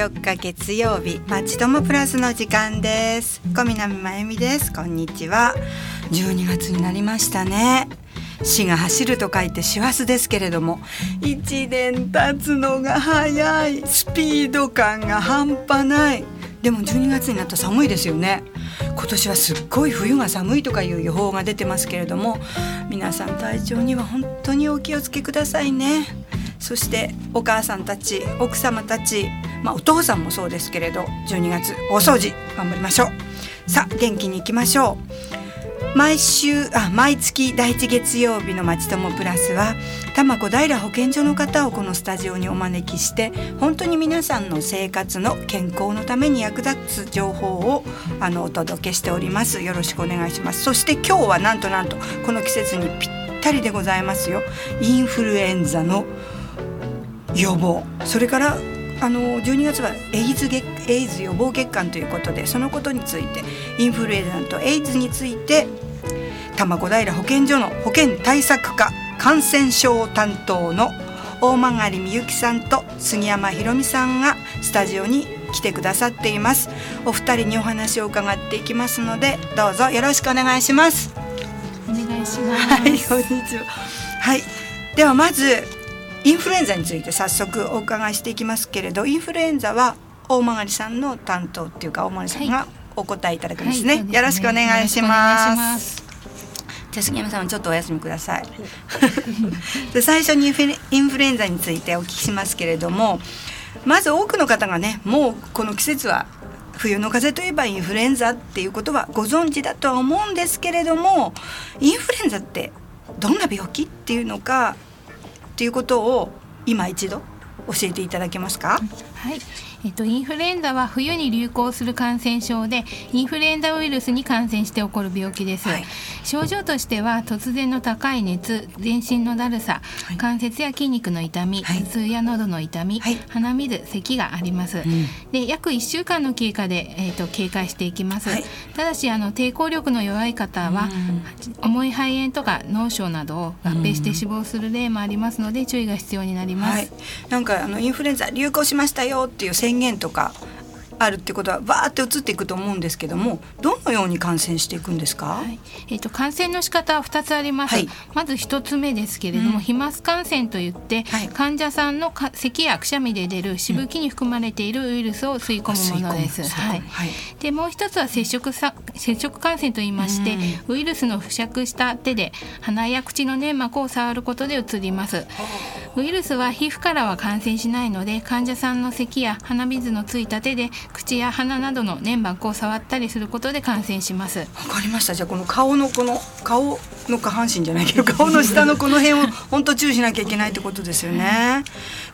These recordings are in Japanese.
4日月曜日まちともプラスの時間です。小南真由美です。こんにちは。12月になりましたね。死が走ると書いて師走ですけれども1年経つのが早い。スピード感が半端ない。でも12月になったら寒いですよね。今年はすっごい冬が寒いとかいう予報が出てますけれども皆さん体調には本当にお気をつけくださいね。そしてお母さんたち奥様たち、まあ、お父さんもそうですけれど12月大掃除頑張りましょう。さあ元気にいきましょう。毎週あ毎月第一月曜日のまちともプラスは多摩小平保健所の方をこのスタジオにお招きして本当に皆さんの生活の健康のために役立つ情報をあのお届けしております。よろしくお願いします。そして今日はなんとなんとこの季節にぴったりでございますよ。インフルエンザの予防。それからあの12月はエイズ月エイズ予防月間ということでそのことについてインフルエンザとエイズについて多摩小平保健所の保健対策課感染症担当の大曲みゆきさんと杉山ひろみさんがスタジオに来てくださっています。お二人にお話を伺っていきますのでどうぞよろしくお願いします。お願いします。はいこんにちは。はい。ではまずインフルエンザについて早速お伺いしていきますけれどインフルエンザは大曲さんの担当っていうか大曲さんがお答えいただくんですね、はいはい、よろしくお願いします。じゃあ杉山さんちょっとお休みください。で最初にインフルエンザについてお聞きしますけれどもまず多くの方がねもうこの季節は冬の風邪といえばインフルエンザっていうことはご存知だとは思うんですけれどもインフルエンザってどんな病気っていうのかっていうことを今一度教えていただけますか？はい、えっと、インフルエンザは冬に流行する感染症でインフルエンザウイルスに感染して起こる病気です、はい、症状としては突然の高い熱全身のだるさ、はい、関節や筋肉の痛み、はい、頭痛や喉の痛み、鼻水咳があります、うん、で約1週間の経過で、えーと、警戒していきます、ただしあの抵抗力の弱い方は、うん、重い肺炎とか脳症などを合併して死亡する例もありますので、注意が必要になります、なんかあのインフルエンザ流行しましたよっていう宣言とかあるってことはバーって移っていくと思うんですけどもどのように感染していくんですか、はい、えーと、感染の仕方は2つあります、はい、まず1つ目ですけれども、うん、飛沫感染といって、はい、患者さんの咳やくしゃみで出るしぶきに含まれているウイルスを吸い込むものです、はい、でもう一つは接触さ接触感染といいまして、うん、ウイルスの付着した手で鼻や口の粘膜を触ることでうつります。ウイルスは皮膚からは感染しないので患者さんの咳や鼻水のついた手で口や鼻などの粘膜を触ったりすることで感染します。わかりました。じゃあこの顔のこの顔の下半身じゃないけど 顔の下のこの辺を 本当注意しなきゃいけないってことですよね。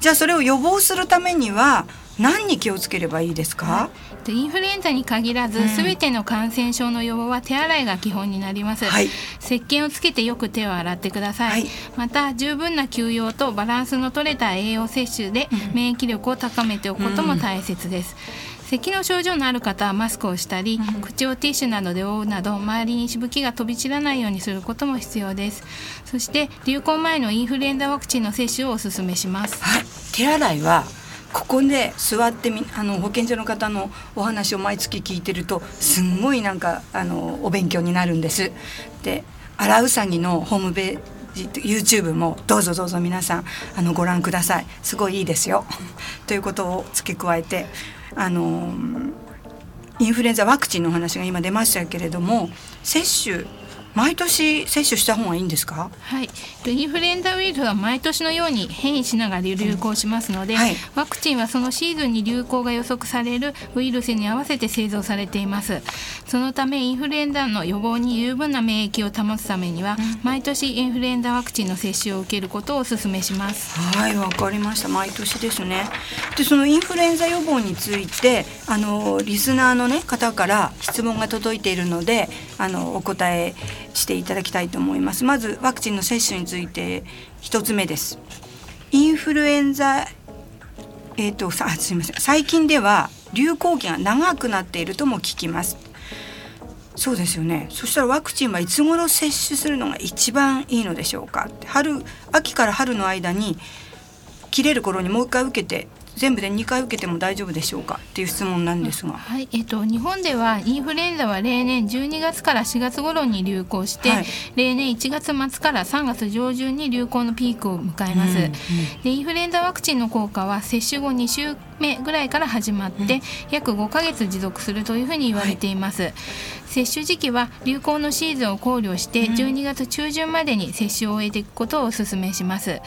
じゃあそれを予防するためには何に気をつければいいですか、インフルエンザに限らず、す、べ、ての感染症の予防は手洗いが基本になります、はい、石鹸をつけてよく手を洗ってください、はい、また十分な休養とバランスの取れた栄養摂取で免疫力を高めておくことも大切です、うん咳の症状のある方はマスクをしたり、うん、口をティッシュなどで覆うなど周りにしぶきが飛び散らないようにすることも必要ですそして流行前のインフルエンザワクチンの接種をお勧めします、はい、手洗いはここで座ってみあの保健所の方のお話を毎月聞いてるとすんごいなんかあのお勉強になるんです。で荒うさぎのホームページ YouTube もどうぞどうぞ皆さんあのご覧くださいすごいいいですよ。ということを付け加えてあのインフルエンザワクチンの話が今出ましたけれども接種毎年接種した方がいいんですか？はい。インフルエンザウイルスは毎年のように変異しながら流行しますので、うんはい、ワクチンはそのシーズンに流行が予測されるウイルスに合わせて製造されています。そのためインフルエンザの予防に十分な免疫を保つためには、うん、毎年インフルエンザワクチンの接種を受けることをお勧めします。はいわかりました。毎年ですね。でそのインフルエンザ予防についてあのリスナーのね方から質問が届いているのであのお答えしていただきたいと思います。まずワクチンの接種について一つ目です。インフルエンザえっ、ー、と さすみません。最近では流行期が長くなっているとも聞きます。そうですよね。そしたらワクチンはいつ頃接種するのが一番いいのでしょうか春秋から春の間に切れる頃にもう一回受けて全部で2回受けても大丈夫でしょうかっていう質問なんですが、はい。えっと、日本ではインフルエンザは例年12月から4月頃に流行して、はい、例年1月末から3月上旬に流行のピークを迎えます、うんうん、でインフルエンザワクチンの効果は接種後2週目ぐらいから始まって、うん、約5ヶ月持続するというふうに言われています、はい、接種時期は流行のシーズンを考慮して12月中旬までに接種を終えていくことをお勧めします、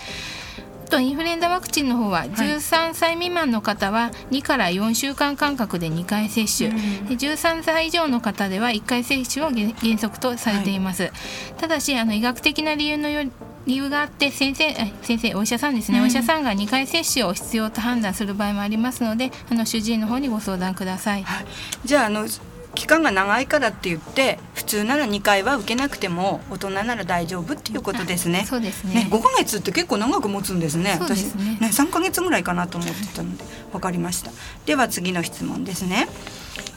とインフルエンザワクチンの方は13歳未満の方は2から4週間間隔で2回接種、で13歳以上の方では1回接種を原則とされています、はい、ただしあの医学的な理由のよ理由があって先生先生お医者さんですね、うん、お医者さんが2回接種を必要と判断する場合もありますのであの主治医の方にご相談ください、はい、じゃああの期間が長いからって言って普通なら2回は受けなくても大人なら大丈夫っていうことですね。そうですねね5ヶ月って結構長く持つんですね。すね私ね3ヶ月ぐらいかなと思ってたので分かりました。では次の質問ですね。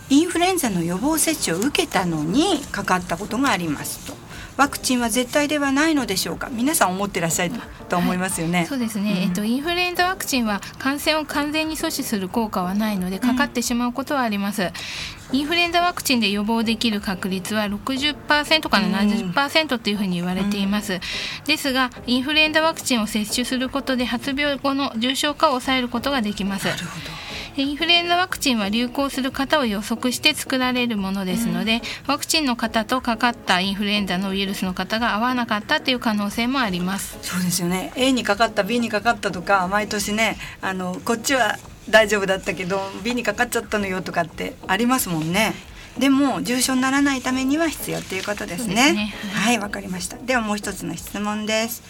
インフルエンザの予防接種を受けたのにかかったことがありますと。ワクチンは絶対ではないのでしょうか？皆さん思ってらっしゃると思いますよね、はい、そうですね、うん、えっとインフルエンザワクチンは感染を完全に阻止する効果はないのでかかってしまうことはあります、うん、インフルエンザワクチンで予防できる確率は60%から70%というふうに言われています、うん、ですがインフルエンザワクチンを接種することで発病後の重症化を抑えることができます。なるほどインフルエンザワクチンは流行する方を予測して作られるものですので、うん、ワクチンの方とかかったインフルエンザのウイルスの方が合わなかったという可能性もありますそうですよね A にかかった B にかかったとか毎年ねあのこっちは大丈夫だったけど B にかかっちゃったのよとかってありますもんねでも重症にならないためには必要っていうことですね。すねはいわ、はい、かりました。ではもう一つの質問です。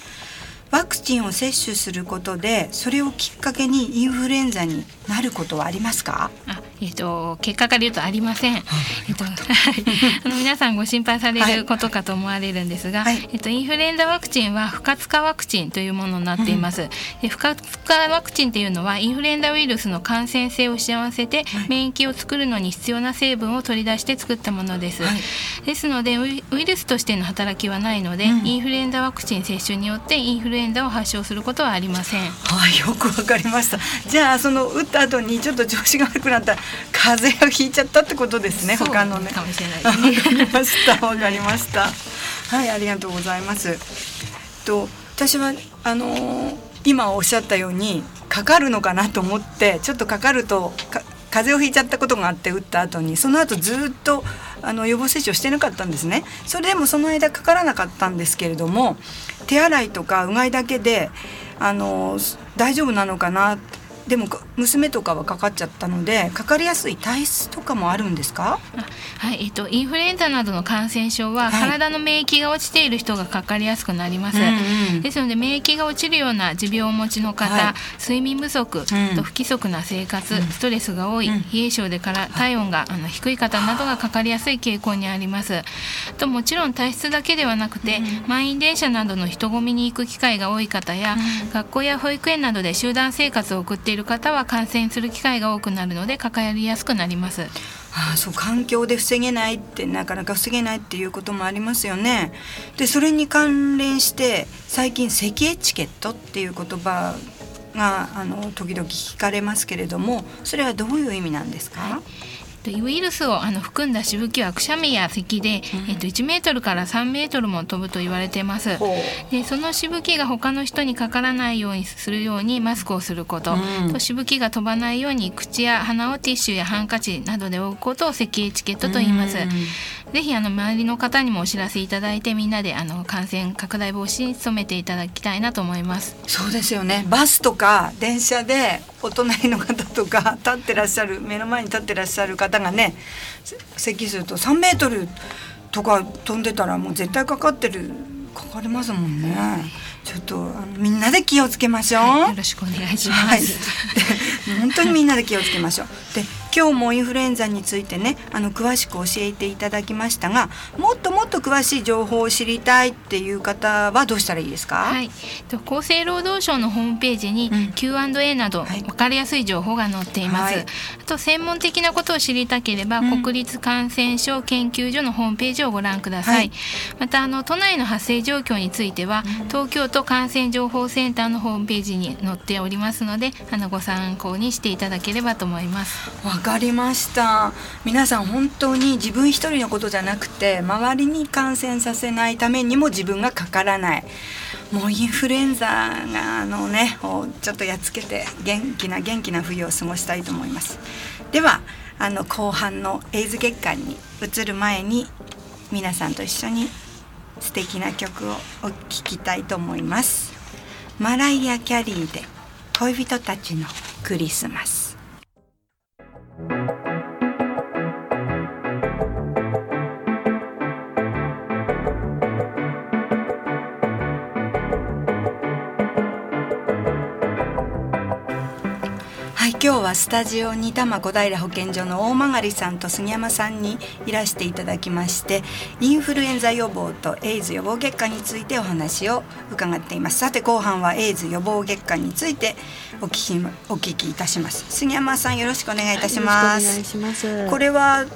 ワクチンを接種することでそれをきっかけにインフルエンザになることはありますか？えっ、ー、と結果から言うとありません。えっと、あの皆さんご心配されることかと思われるんですが、はい、えっとインフルエンザワクチンは不活化ワクチンというものになっています。うん、不活化ワクチンというのはインフルエンザウイルスの感染性を幸せて、はい、免疫を作るのに必要な成分を取り出して作ったものです。はい、ですのでウイルスとしての働きはないので、うん、インフルエンザワクチン接種によってインフルエンザを発症することはありません。はい、よくわかりました。じゃあその打った後にちょっと調子が悪くなったら風邪をひいちゃったってことですね他のね。かもしれない。ですねわかりましたわかりました。はいありがとうございます。と私はあのー、今おっしゃったようにかかるのかなと思ってちょっとかかると風邪をひいちゃったことがあって打った後にその後ずっとあの予防接種をしてなかったんですね。それでもその間かからなかったんですけれども手洗いとかうがいだけであの大丈夫なのかなでも娘とかはかかっちゃったのでかかりやすい体質とかもあるんですか？はい、えっと、インフルエンザなどの感染症は、体の免疫が落ちている人がかかりやすくなります、うんうん、ですので免疫が落ちるような持病をお持ちの方、はい、睡眠不足、うん、と不規則な生活、ストレスが多い、冷え性でから体温があの低い方などがかかりやすい傾向にあります。ともちろん体質だけではなくて、満員電車などの人混みに行く機会が多い方や、学校や保育園などで集団生活を送っている方は感染する機会が多くなるのでかかりやすくなります。ああそう環境で防げないってなかなか防げないっていうこともありますよね。でそれに関連して最近咳エチケットっていう言葉があの時々聞かれますけれどもそれはどういう意味なんですか、はいウイルスをあの含んだしぶきはくしゃみや咳で、うん、えっと、1メートルから3メートルも飛ぶと言われてます。でそのしぶきが他の人にかからないようにするようにマスクをすること、うん、としぶきが飛ばないように口や鼻をティッシュやハンカチなどで覆うことを咳エチケットと言います。うんぜひあの周りの方にもお知らせいただいてみんなであの感染拡大防止に努めていただきたいなと思います。そうですよね。バスとか電車でお隣の方とか立ってらっしゃる目の前に立ってらっしゃる方がね咳すると3メートルとか飛んでたらもう絶対かかってるかかりますもんね。ちょっとあのみんなで気をつけましょう、はい、よろしくお願いします、はい、本当にみんなで気をつけましょう。で今日もインフルエンザについてねあの詳しく教えていただきましたがもっともっと詳しい情報を知りたいっていう方はどうしたらいいですか、はい、厚生労働省のホームページに Q&A など分かりやすい情報が載っています、はい、あと専門的なことを知りたければ、うん、国立感染症研究所のホームページをご覧ください、はい、またあの都内の発生状況については、東京都感染情報センターのホームページに載っておりますのであのご参考にしていただければと思います。わかりました。皆さん本当に自分一人のことじゃなくて周りに感染させないためにも自分がかからない。もうインフルエンザがあのねちょっとやっつけて元気な元気な冬を過ごしたいと思います。ではあの後半のエイズ月間に移る前に皆さんと一緒に素敵な曲をお聴きたいと思います。マライア・キャリーで恋人たちのクリスマス。今日はスタジオに多摩小平保健所の大曲さんと杉山さんにいらしていただきましてインフルエンザ予防とエイズ予防月間についてお話を伺っています。さて後半はエイズ予防月間についてお聞きお聞きいたします。杉山さんよろしくお願いいたします、はい、これは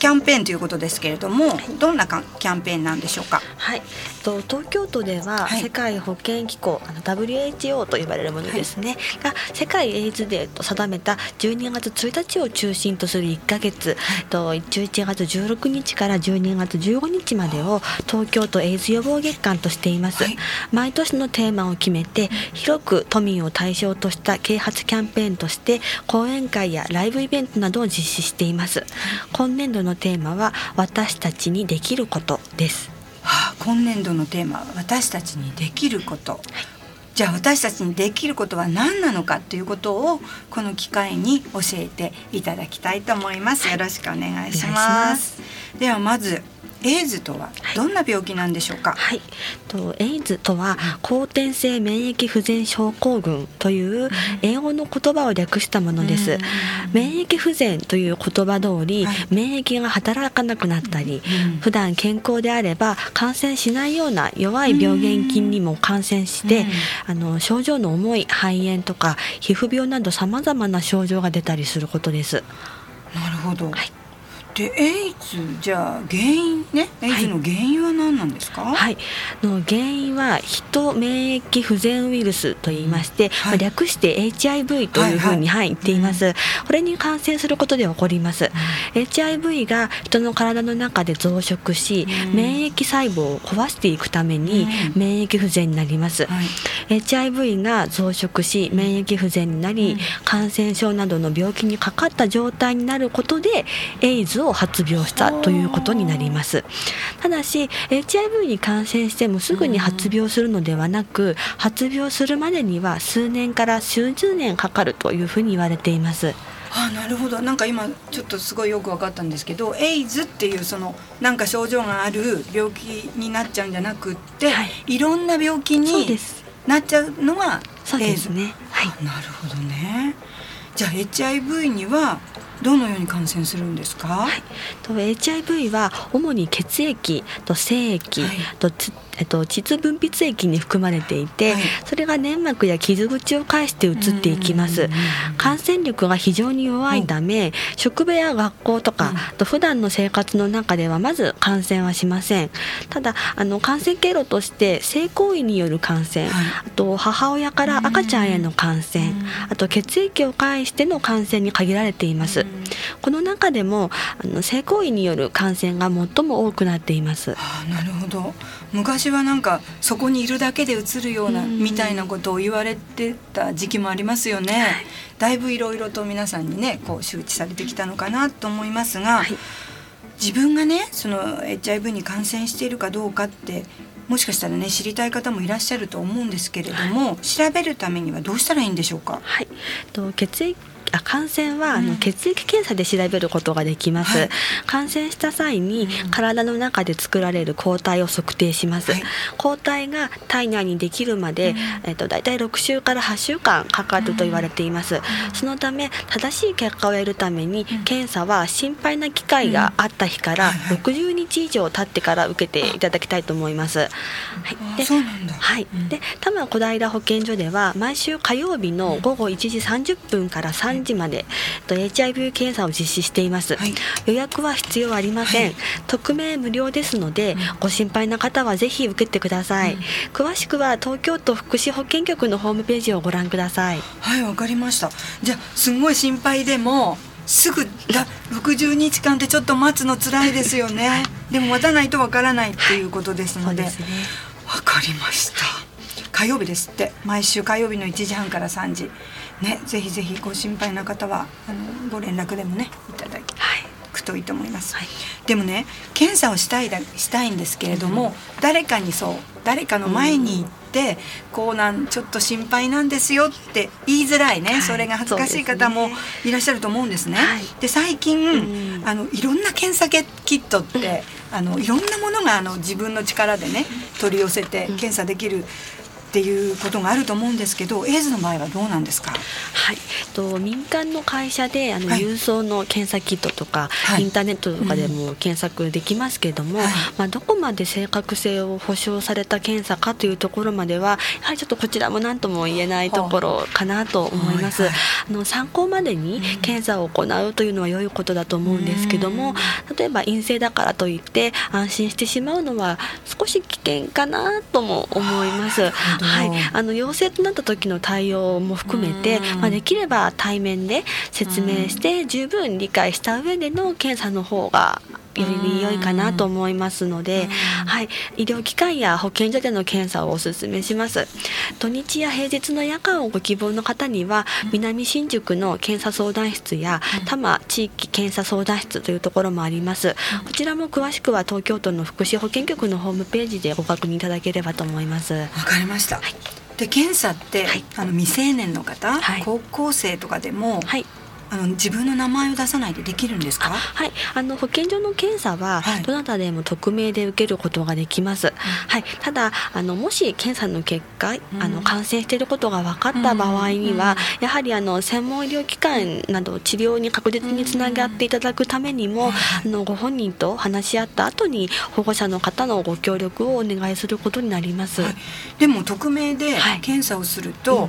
キャンペーンということですけれども、はい、どんなキャンペーンなんでしょうか？はい、と東京都では世界保健機構、あの WHO と呼ばれるものですね、はい、が世界エイズデーと定めた12月1日を中心とする1か月、はい、と11月16日から12月15日までを東京都エイズ予防月間としています。毎年のテーマを決めて広く都民を対象とした啓発キャンペーンとして講演会やライブイベントなどを実施しています。今年度ののテーマは私たちにできることです。はあ、今年度のテーマは私たちにできること。はい、じゃあ私たちにできることは何なのかということをこの機会に教えていただきたいと思います。よろしくお願いします。ではまずエイズとはどんな病気なんでしょうか？はい、とエイズとは後天性免疫不全症候群という英語の言葉を略したものです。免疫不全という言葉通り、はい、免疫が働かなくなったり、うん、普段健康であれば感染しないような弱い病原菌にも感染して、あの症状の重い肺炎とか皮膚病などさまざまな症状が出たりすることです。なるほど。はいでエイズじゃあ原因ねエイズの原因は何なんですか？はい、の原因はヒ免疫不全ウイルスと言いまして、はい、略して HIV というふうに、はい、言っています、うん、これに感染することで起こります、うん、HIV が人の体の中で増殖し、うん、免疫細胞を壊していくために免疫不全になります、はい、HIV が増殖し免疫不全になり、感染症などの病気にかかった状態になることでエイズを発病したということになります。ただし HIV に感染してもすぐに発病するのではなく発病するまでには数年から数十年かかるというふうに言われています。あなるほど。なんか今ちょっとすごいよく分かったんですけどエイズっていうそのなんか症状がある病気になっちゃうんじゃなくって、はい、いろんな病気になっちゃうのがエイズ。ね、はい、なるほどねじゃあ HIV にはどのように感染するんですか、はい、と HIV は主に血液と精液、はい、とえっと、膣分泌液に含まれていて、はい、それが粘膜や傷口を介して移っていきます。感染力が非常に弱いため、職場や学校とか、うん、と普段の生活の中ではまず感染はしません。ただあの感染経路として性行為による感染、はい、あと母親から赤ちゃんへの感染、あと血液を介しての感染に限られています、この中でもあの性行為による感染が最も多くなっています、はあ、なるほど。昔はなんかそこにいるだけでうつるようなみたいなことを言われてた時期もありますよね。だいぶいろいろと皆さんにねこう周知されてきたのかなと思いますが、はい、自分がねその HIV に感染しているかどうかってもしかしたらね知りたい方もいらっしゃると思うんですけれども、はい、調べるためにはどうしたらいいんでしょうか？はい、と血液あ感染はあの血液検査で調べることができます、はい、感染した際に体の中で作られる抗体を測定します、はい、抗体が体内にできるまで、えっと、大体6週から8週間かかると言われています、そのため正しい結果を得るために検査は心配な機会があった日から60日以上経ってから受けていただきたいと思います。はい、ではい、で多摩小平保健所では毎週火曜日の午後1時30分から3時まで、と HIV 検査を実施しています、はい、予約は必要ありません、はい、匿名無料ですので、ご心配な方はぜひ受けてください、うん、詳しくは東京都福祉保健局のホームページをご覧ください。はいわかりました。じゃあすごい心配でもすぐだ60日間ってちょっと待つの辛いですよね。でも待たないとわからないっていうことですので。わ、ね、かりました。火曜日ですって。毎週火曜日の1時半から3時ねぜひぜひご心配な方はあのご連絡でもねいただくといいと思います、はい、でもね検査をしたいだしたいんですけれども、うん、誰かにそう誰かの前に行って、うん、こうなんちょっと心配なんですよって言いづらいね、はい、それが恥ずかしい方もいらっしゃると思うんですね。で、ね、最近、うん、あのいろんな検査キットって、あのいろんなものがあの自分の力でね取り寄せて検査できるっていうことがあると思うんですけどエイズの場合はどうなんですか、はい、と民間の会社であの、郵送の検査キットとか、はい、インターネットとかでも検索できますけれども、はい、まあ、どこまで正確性を保証された検査かというところまではやはりちょっとこちらも何とも言えないところかなと思います。あの参考までに検査を行うというのは良いことだと思うんですけども例えば陰性だからといって安心してしまうのは少し危険かなとも思います。はい、あの陽性となった時の対応も含めて、まあ、できれば対面で説明して十分理解した上での検査の方がより良いかなと思いますので、はい、医療機関や保健所での検査をお勧めします。土日や平日の夜間をご希望の方には南新宿の検査相談室や多摩地域検査相談室というところもあります。こちらも詳しくは東京都の福祉保健局のホームページでご確認いただければと思います。わかりました、はいで検査って、はい、あの未成年の方、はい、高校生とかでも、はい、あの自分の名前を出さないでできるんですか？はい。あの保健所の検査は、どなたでも匿名で受けることができます、はい、はい、ただあのもし検査の結果、うん、あの感染していることが分かった場合には、うん、やはりあの専門医療機関など治療に確実につながっていただくためにも、うん、あのご本人と話し合った後に保護者の方のご協力をお願いすることになります、はい、でも匿名で検査をすると、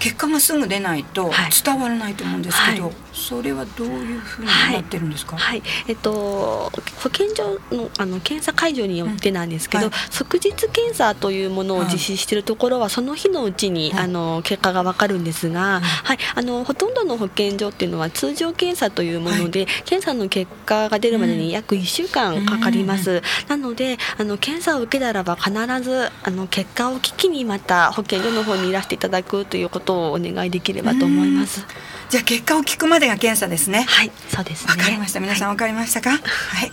結果がすぐ出ないと伝わらないと思うんですけど、はい、それはどういうふうになってるんですか、はい、はい、えっと、保健所のあの検査会場によってなんですけど、うんはい、即日検査というものを実施しているところは、その日のうちに、あの結果が分かるんですが、はい。あのほとんどの保健所っていうのは通常検査というもので、検査の結果が出るまでに約1週間かかります。なのであの検査を受けたらば必ずあの結果を聞きにまた保健所の方にいらしていただくということをお願いできればと思います。じゃあ結果を聞くまでが検査ですね。はい、そうです、ね、わかりました。皆さんわかりましたか？はい。はい、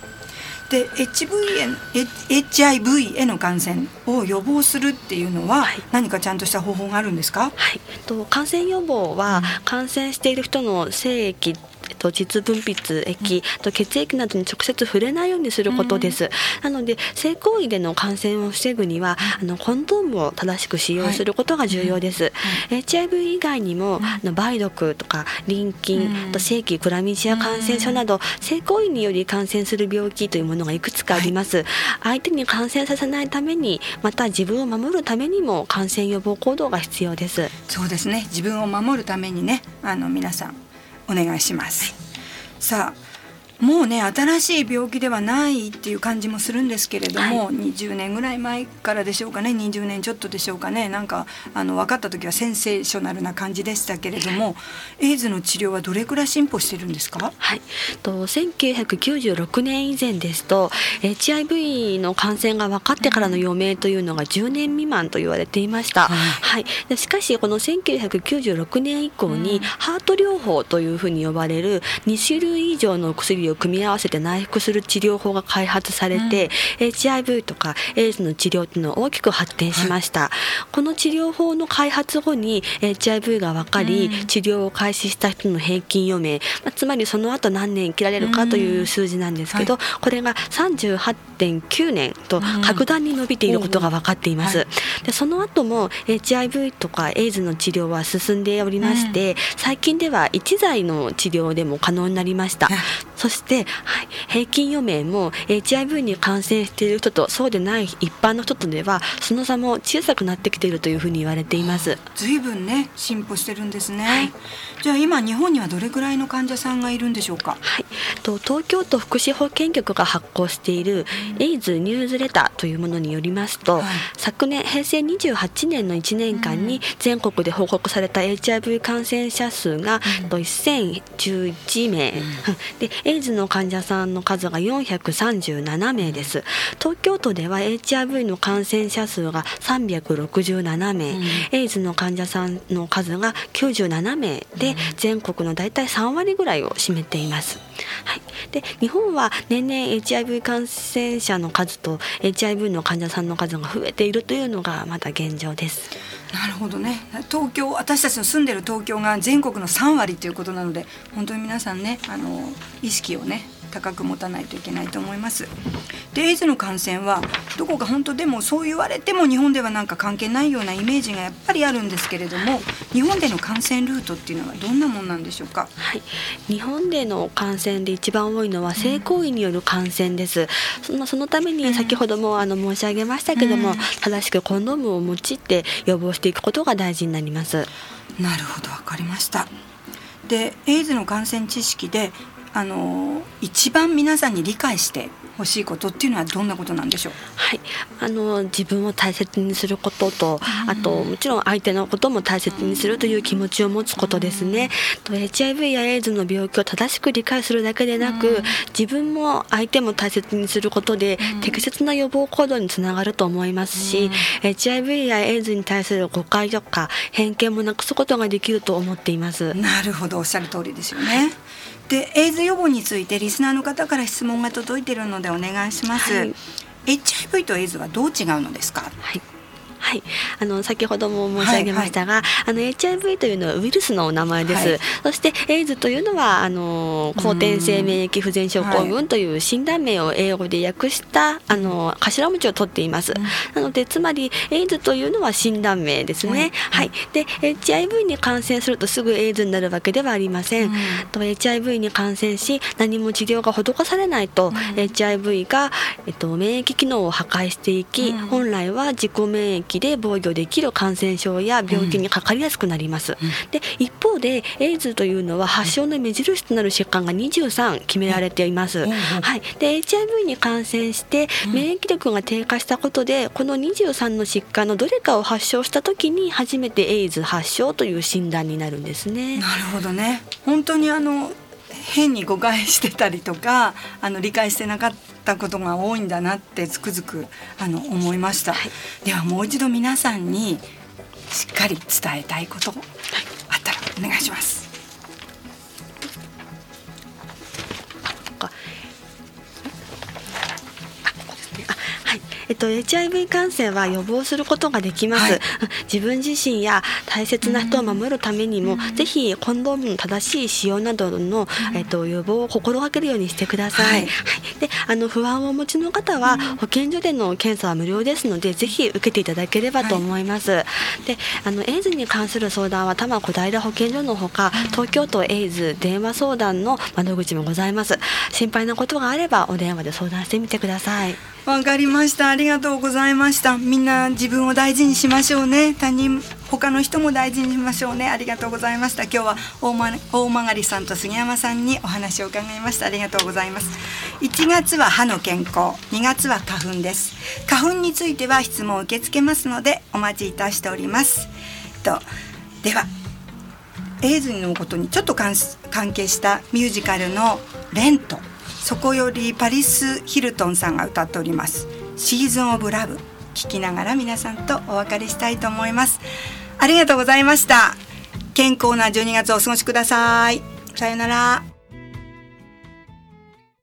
で HIV へ HIV への感染を予防するっていうのは、はい、何かちゃんとした方法があるんですか？はい。と感染予防は感染している人の精液えっと、実分泌液、と血液などに直接触れないようにすることです。なので性行為での感染を防ぐにはあのコンドームを正しく使用することが重要です。はい、HIV 以外にもあの梅毒とか淋菌、と性器クラミジア感染症など性行為により感染する病気というものがいくつかあります。はい、相手に感染させないためにまた自分を守るためにも感染予防行動が必要です。そうですね。自分を守るためにね、あの皆さんお願いします。さあもうね新しい病気ではないっていう感じもするんですけれども、はい、20年ぐらい前からでしょうかね20年ちょっとでしょうかねなんかあの分かった時はセンセーショナルな感じでしたけれどもエイズの治療はどれくらい進歩してるんですか？はい。と1996年以前ですと HIV の感染が分かってからの余命というのが10年未満と言われていました、はい、はい、でしかしこの1996年以降にハート療法というふうに呼ばれる2種類以上の薬類を組み合わせて内服する治療法が開発されて、うん、HIV とかエイズの治療っていうのは大きく発展しました、はい、この治療法の開発後に HIV が分かり、うん、治療を開始した人の平均余命、まあ、つまりその後何年生きられるかという数字なんですけど、うんはい、これが38.9年と格段に伸びていることが分かっています、はい、でその後も HIV とかエイズの治療は進んでおりまして、最近では一剤の治療でも可能になりました、そして、はい、平均余命も HIV に感染している人とそうでない一般の人とではその差も小さくなってきているというふうに言われています。随分ね進歩してるんですね、はい、じゃあ今日本にはどれぐらいの患者さんがいるんでしょうか？はい。と東京都福祉保健局が発行しているエイズニュースレターというものによりますと、はい、昨年平成28年の1年間に全国で報告された HIV 感染者数が、うん、1011名、うん、でエイズの患者さんの数が437名です。東京都では HIV の感染者数が367名、うん、エイズの患者さんの数が97名で全国の大体3割ぐらいを占めています。はい、で日本は年々 HIV 感染者の数と HIV の患者さんの数が増えているというのがまだ現状です。なるほどね東京私たちの住んでる東京が全国の3割ということなので本当に皆さんねあの意識をね高く持たないといけないと思います。でエイズの感染はどこか本当でもそう言われても日本ではなんか関係ないようなイメージがやっぱりあるんですけれども日本での感染ルートっていうのはどんなもんなんでしょうか、はい、日本での感染で一番多いのは性行為による感染です、うん、そのそのために先ほどもあの申し上げましたけども、うん、正しくコンドームを用いて予防していくことが大事になります。なるほどわかりました。でエイズの感染知識であの一番皆さんに理解して欲しいことっていうのはどんなことなんでしょう？はい、あの自分を大切にすることと、あともちろん相手のことも大切にするという気持ちを持つことですね。と HIV やエイズの病気を正しく理解するだけでなく、自分も相手も大切にすることで適切な予防行動につながると思いますし、HIV やエイズに対する誤解とか偏見もなくすことができると思っています。なるほど、おっしゃる通りですよね。でエイズ予防についてリスナーの方から質問が届いているのでお願いします、はい、HIV とエイズはどう違うのですか？はいはい、あの先ほども申し上げましたが、はいはい、あの HIV というのはウイルスのお名前です。はい、そしてエイズというのはあの後天性免疫不全症候群という診断名を英語で訳したあの頭文字を取っています。なのでつまりエイズというのは診断名ですね。はい。で HIV に感染するとすぐエイズになるわけではありません。と HIV に感染し何も治療が施されないと、HIV がえっと免疫機能を破壊していき、本来は自己免疫で防御できる感染症や病気にかかりやすくなります。うん、で一方でエイズというのは発症の目印となる疾患が23決められています。うん、はい、で HIV に感染して免疫力が低下したことでこの23の疾患のどれかを発症した時に初めてエイズ発症という診断になるんですね。なるほどね本当にあの変に誤解してたりとかあの理解してなかったことが多いんだなってつくづくあの思いました、はい、ではもう一度皆さんにしっかり伝えたいことあったらお願いします。っと、HIV 感染は予防することができます、はい、自分自身や大切な人を守るためにも、うん、ぜひコンドームの正しい使用などの、えっと、予防を心がけるようにしてください、はい、であの不安をお持ちの方は、保健所での検査は無料ですのでぜひ受けていただければと思います、はい、であのエイズに関する相談は多摩小平保健所のほか東京都エイズ電話相談の窓口もございます。心配なことがあればお電話で相談してみてください。わかりました。ありがとうございました。みんな自分を大事にしましょうね。他人他の人も大事にしましょうね。ありがとうございました。今日は大,、ま、大曲さんと杉山さんにお話を伺いました。ありがとうございます。1月は歯の健康。2月は花粉です。花粉については質問を受け付けますのでお待ちいたしております。とではエイズのことにちょっと関係したミュージカルの「レント」そこよりパリス・ヒルトンさんが歌っております。シーズンオブラブ聞きながら皆さんとお別れしたいと思います。ありがとうございました。健康な12月をお過ごしください。さようなら。